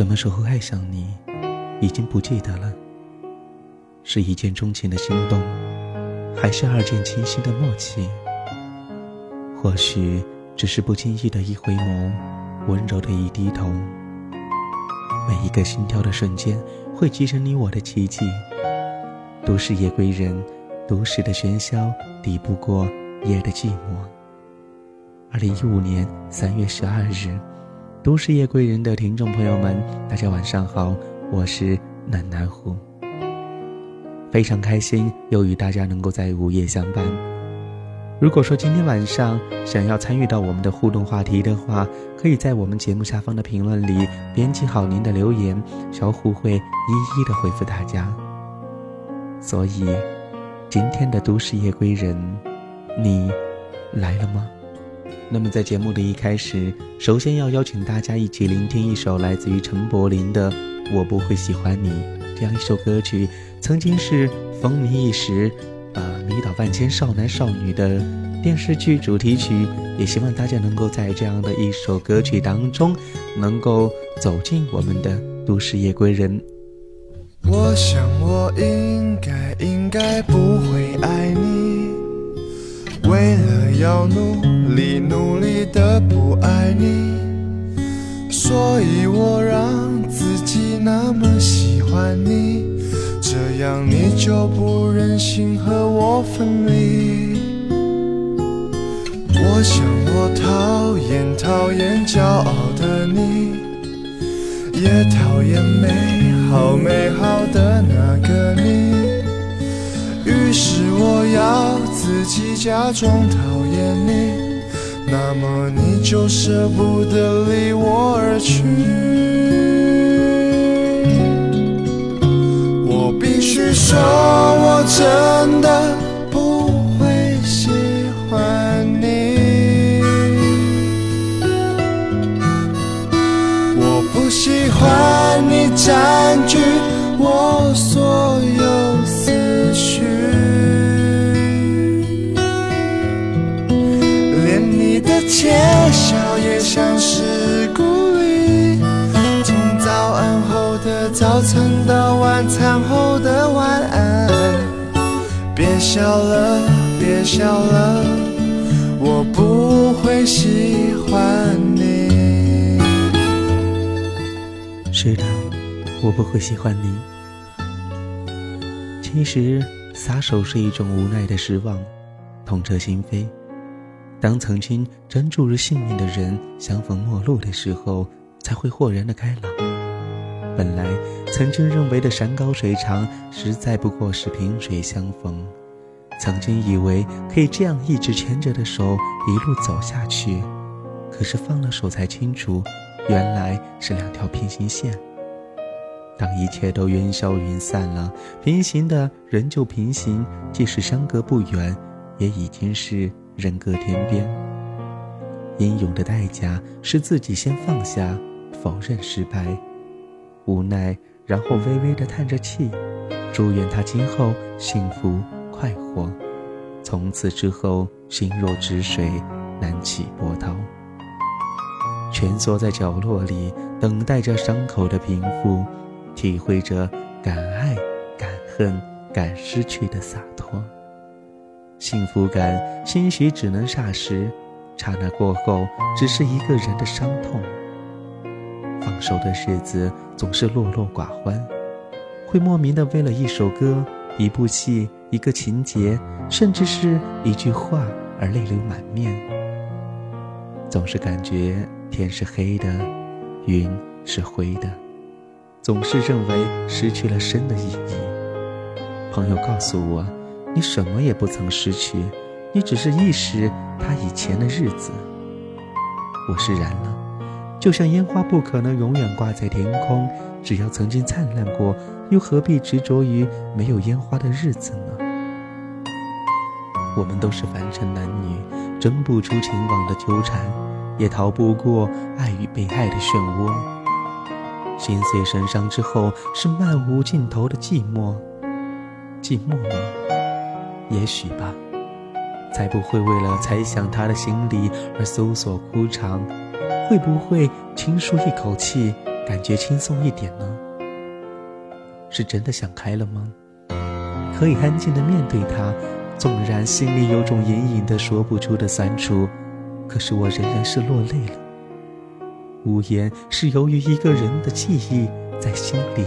什么时候爱上你，已经不记得了。是一见钟情的心动，还是二见倾心的默契？或许只是不经意的一回眸，温柔的一低头。每一个心跳的瞬间，会集成你我的奇迹。都市夜归人，都市的喧嚣抵不过夜的寂寞。二零一五年三月十二日，都市夜归人的听众朋友们，大家晚上好，我是南南湖。非常开心又与大家能够在午夜相伴。如果说今天晚上想要参与到我们的互动话题的话，可以在我们节目下方的评论里编辑好您的留言，小虎会一一的回复大家。所以，今天的都市夜归人，你来了吗？那么在节目的一开始，首先要邀请大家一起聆听一首来自于陈柏霖的《我不会喜欢你》这样一首歌曲，曾经是风靡一时，呃，迷倒万千少男少女的电视剧主题曲。也希望大家能够在这样的一首歌曲当中，能够走进我们的都市夜归人。我想我应该应该不会爱你，为了要努力努力的不爱你，所以我让自己那么喜欢你，这样你就不忍心和我分离。我想我讨厌讨厌骄傲的你，也讨厌美。好美好的那个你，于是我要自己假装讨厌你，那么你就舍不得离我而去。我必须说，我真的不会喜欢你，我不喜欢你在。据窃笑也像是鼓励。从早安后的早餐到晚餐后的晚安，别笑了，别笑了，我不会喜欢你。是的。我不会喜欢你。其实撒手是一种无奈的失望，痛彻心扉。当曾经真注入性命的人相逢陌路的时候，才会豁然的开朗。本来曾经认为的山高水长，实在不过是萍水相逢。曾经以为可以这样一直牵着的手一路走下去，可是放了手才清楚，原来是两条平行线。当一切都烟消云散了，平行的仍旧平行，即使相隔不远，也已经是人各天边。英勇的代价是自己先放下，否认失败，无奈，然后微微的叹着气，祝愿他今后幸福快活。从此之后，心若止水，难起波涛。蜷缩在角落里，等待着伤口的平复。体会着敢爱、敢恨、敢失去的洒脱，幸福感兴许只能霎时，刹那过后，只是一个人的伤痛。放手的日子总是落落寡欢，会莫名的为了一首歌、一部戏、一个情节，甚至是一句话而泪流满面。总是感觉天是黑的，云是灰的。总是认为失去了生的意义。朋友告诉我，你什么也不曾失去，你只是意识他以前的日子。我释然了，就像烟花不可能永远挂在天空，只要曾经灿烂过，又何必执着于没有烟花的日子呢？我们都是凡尘男女，挣不出情网的纠缠，也逃不过爱与被爱的漩涡。心碎神伤之后，是漫无尽头的寂寞。寂寞吗？也许吧。才不会为了猜想他的心里而搜索枯肠。会不会轻舒一口气，感觉轻松一点呢？是真的想开了吗？可以安静的面对他，纵然心里有种隐隐的说不出的酸楚，可是我仍然是落泪了。无言是由于一个人的记忆在心里，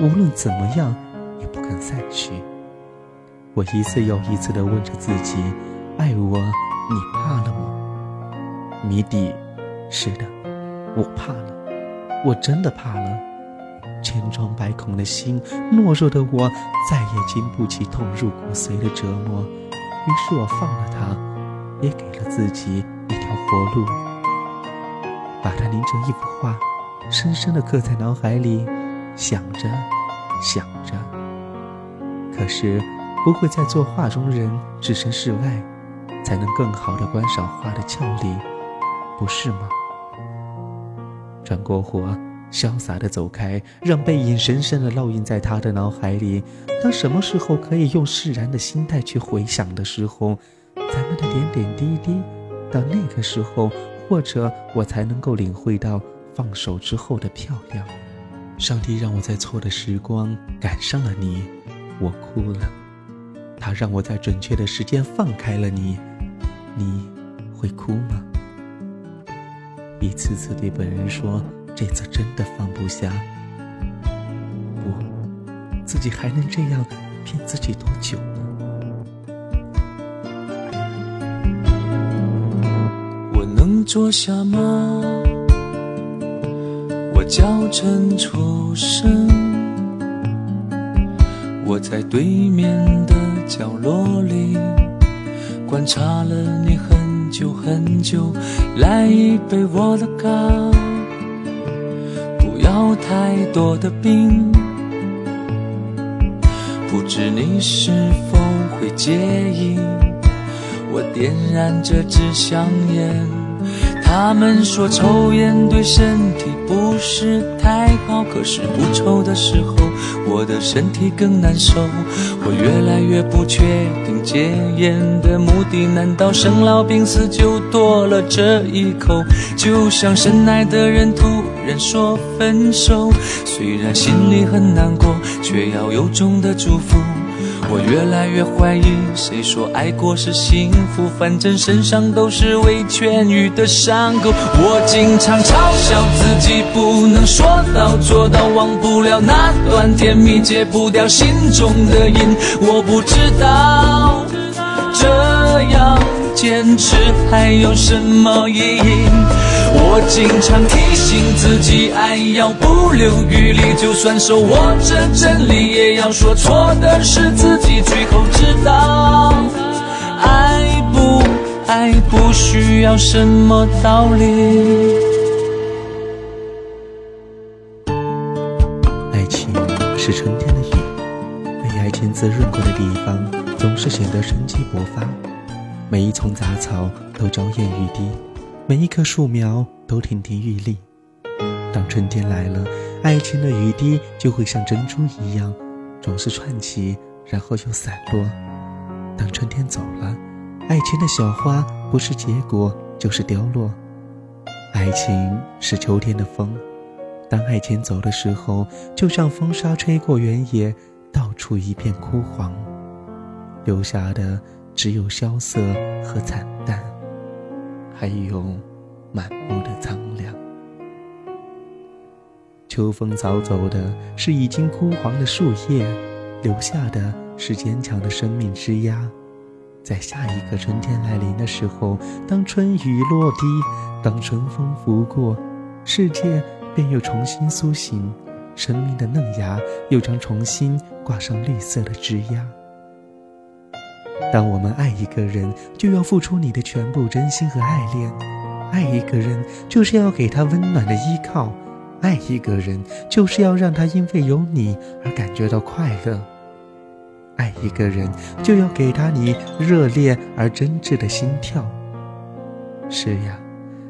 无论怎么样也不肯散去。我一次又一次的问着自己：爱我，你怕了吗？谜底，是的，我怕了，我真的怕了。千疮百孔的心，懦弱的我再也经不起痛入骨髓的折磨。于是我放了他，也给了自己一条活路，把它凝成一幅画，深深的刻在脑海里，想着，想着。可是不会再做画中人，置身事外，才能更好的观赏画的俏丽，不是吗？转过火。潇洒的走开，让背影深深的烙印在他的脑海里。当什么时候可以用释然的心态去回想的时候，咱们的点点滴滴，到那个时候，或者我才能够领会到放手之后的漂亮。上帝让我在错的时光赶上了你，我哭了。他让我在准确的时间放开了你，你会哭吗？一次次对本人说。这次真的放不下，不，自己还能这样骗自己多久呢？我能坐下吗？我叫陈出生，我在对面的角落里观察了你很久很久，来一杯我的咖。不要太多的冰，不知你是否会介意？我点燃这支香烟。他们说抽烟对身体不是太好，可是不抽的时候，我的身体更难受。我越来越不确定戒烟的目的，难道生老病死就多了这一口？就像深爱的人突然说分手，虽然心里很难过，却要由衷的祝福。我越来越怀疑，谁说爱过是幸福？反正身上都是未痊愈的伤口。我经常嘲笑自己不能说到做到，忘不了那段甜蜜，戒不掉心中的瘾。我不知道这样坚持还有什么意义。我经常提醒自己，爱要不留余力，就算手握着真理，也要说错的是自己。最后知道，爱不爱不需要什么道理。爱情是春天的雨，被爱情滋润过的地方，总是显得生机勃发，每一丛杂草都娇艳欲滴。每一棵树苗都亭亭玉立。当春天来了，爱情的雨滴就会像珍珠一样，总是串起，然后又散落。当春天走了，爱情的小花不是结果就是凋落。爱情是秋天的风，当爱情走的时候，就像风沙吹过原野，到处一片枯黄，留下的只有萧瑟和惨淡。还有满目的苍凉。秋风扫走的是已经枯黄的树叶，留下的是坚强的生命枝桠。在下一个春天来临的时候，当春雨落地，当春风拂过，世界便又重新苏醒，生命的嫩芽又将重新挂上绿色的枝桠。当我们爱一个人，就要付出你的全部真心和爱恋；爱一个人，就是要给他温暖的依靠；爱一个人，就是要让他因为有你而感觉到快乐；爱一个人，就要给他你热烈而真挚的心跳。是呀，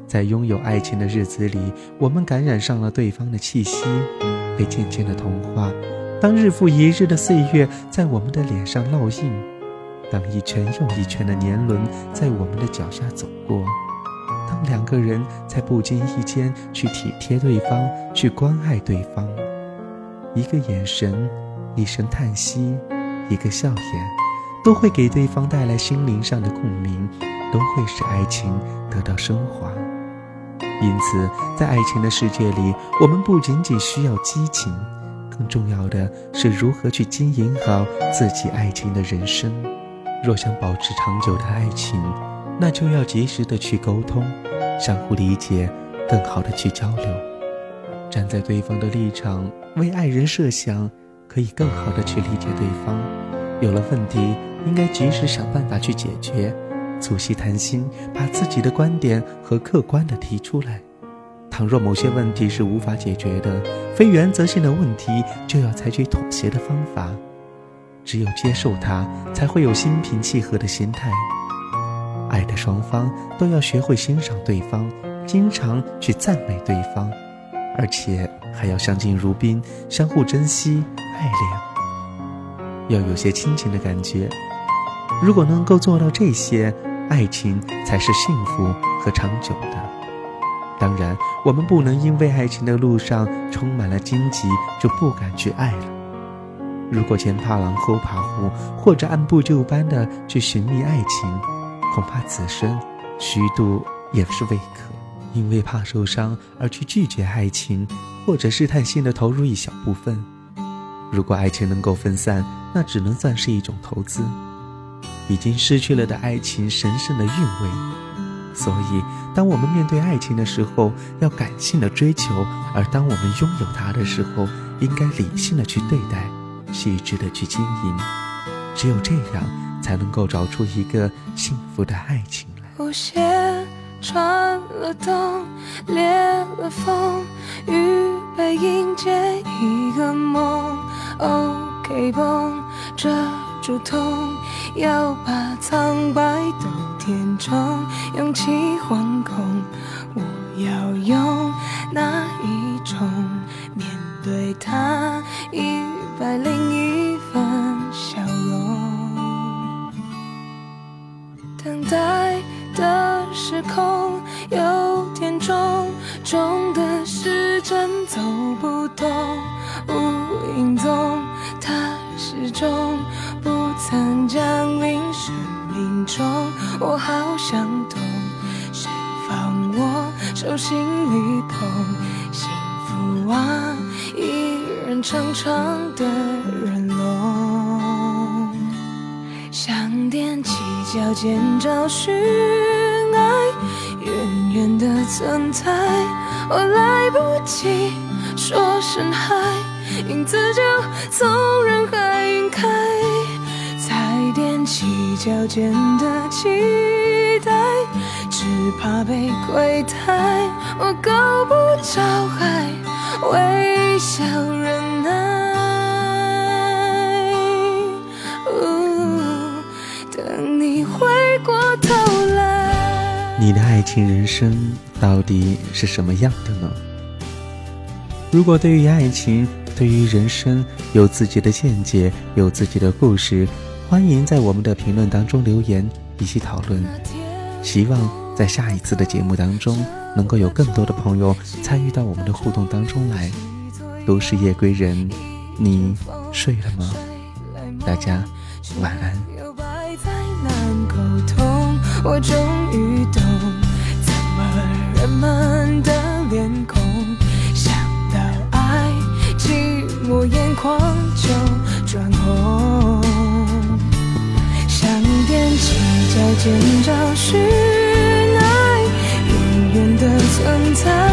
在拥有爱情的日子里，我们感染上了对方的气息，被渐渐的同化。当日复一日的岁月在我们的脸上烙印。当一圈又一圈的年轮在我们的脚下走过，当两个人在不经意间去体贴对方，去关爱对方，一个眼神，一声叹息，一个笑颜，都会给对方带来心灵上的共鸣，都会使爱情得到升华。因此，在爱情的世界里，我们不仅仅需要激情，更重要的是如何去经营好自己爱情的人生。若想保持长久的爱情，那就要及时的去沟通，相互理解，更好的去交流，站在对方的立场，为爱人设想，可以更好的去理解对方。有了问题，应该及时想办法去解决，促膝谈心，把自己的观点和客观的提出来。倘若某些问题是无法解决的，非原则性的问题，就要采取妥协的方法。只有接受它，才会有心平气和的心态。爱的双方都要学会欣赏对方，经常去赞美对方，而且还要相敬如宾，相互珍惜、爱恋，要有些亲情的感觉。如果能够做到这些，爱情才是幸福和长久的。当然，我们不能因为爱情的路上充满了荆棘，就不敢去爱了。如果前怕狼后怕虎，或者按部就班的去寻觅爱情，恐怕此生虚度也是未可。因为怕受伤而去拒绝爱情，或者试探性的投入一小部分。如果爱情能够分散，那只能算是一种投资。已经失去了的爱情，神圣的韵味。所以，当我们面对爱情的时候，要感性的追求；而当我们拥有它的时候，应该理性的去对待。细致的去经营，只有这样，才能够找出一个幸福的爱情来。舞鞋穿了洞，裂了缝，预备迎接一个梦。OK 绷遮住痛，要把苍白都填充，勇气惶恐，我要用哪一种面对它？一。摆另一份笑容，等待的时空有点重，重的时针走不动，无影踪，它始终不曾降临生命中。我好想懂，谁放我手心里捧幸福啊？一长长的人龙，想踮起脚尖找寻爱，远远的存在，我来不及说声嗨，影子就从人海晕开，才踮起脚尖的期待，只怕被亏待，我够不着海。微笑忍耐，等你回过头来。你的爱情人生到底是什么样的呢？如果对于爱情、对于人生有自己的见解、有自己的故事，欢迎在我们的评论当中留言，一起讨论。希望。在下一次的节目当中，能够有更多的朋友参与到我们的互动当中来。都市夜归人，你睡了吗？大家晚安。我终于懂，怎么人们的脸孔，想到爱，寂寞眼眶就转红。想踮起脚尖找寻。存在，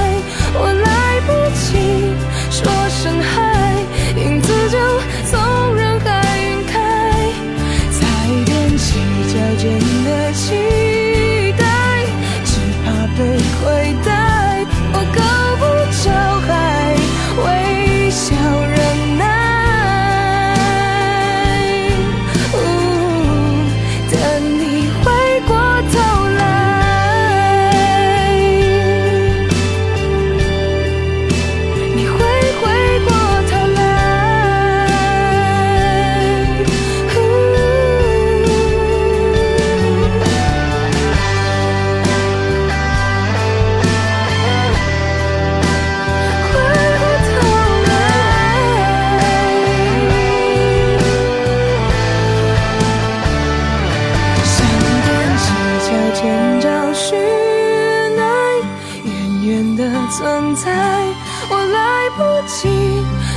起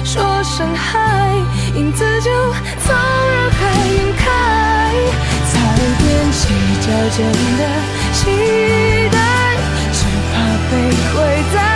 说声嗨影子就从人海晕开才踮起脚尖的期待只怕被亏待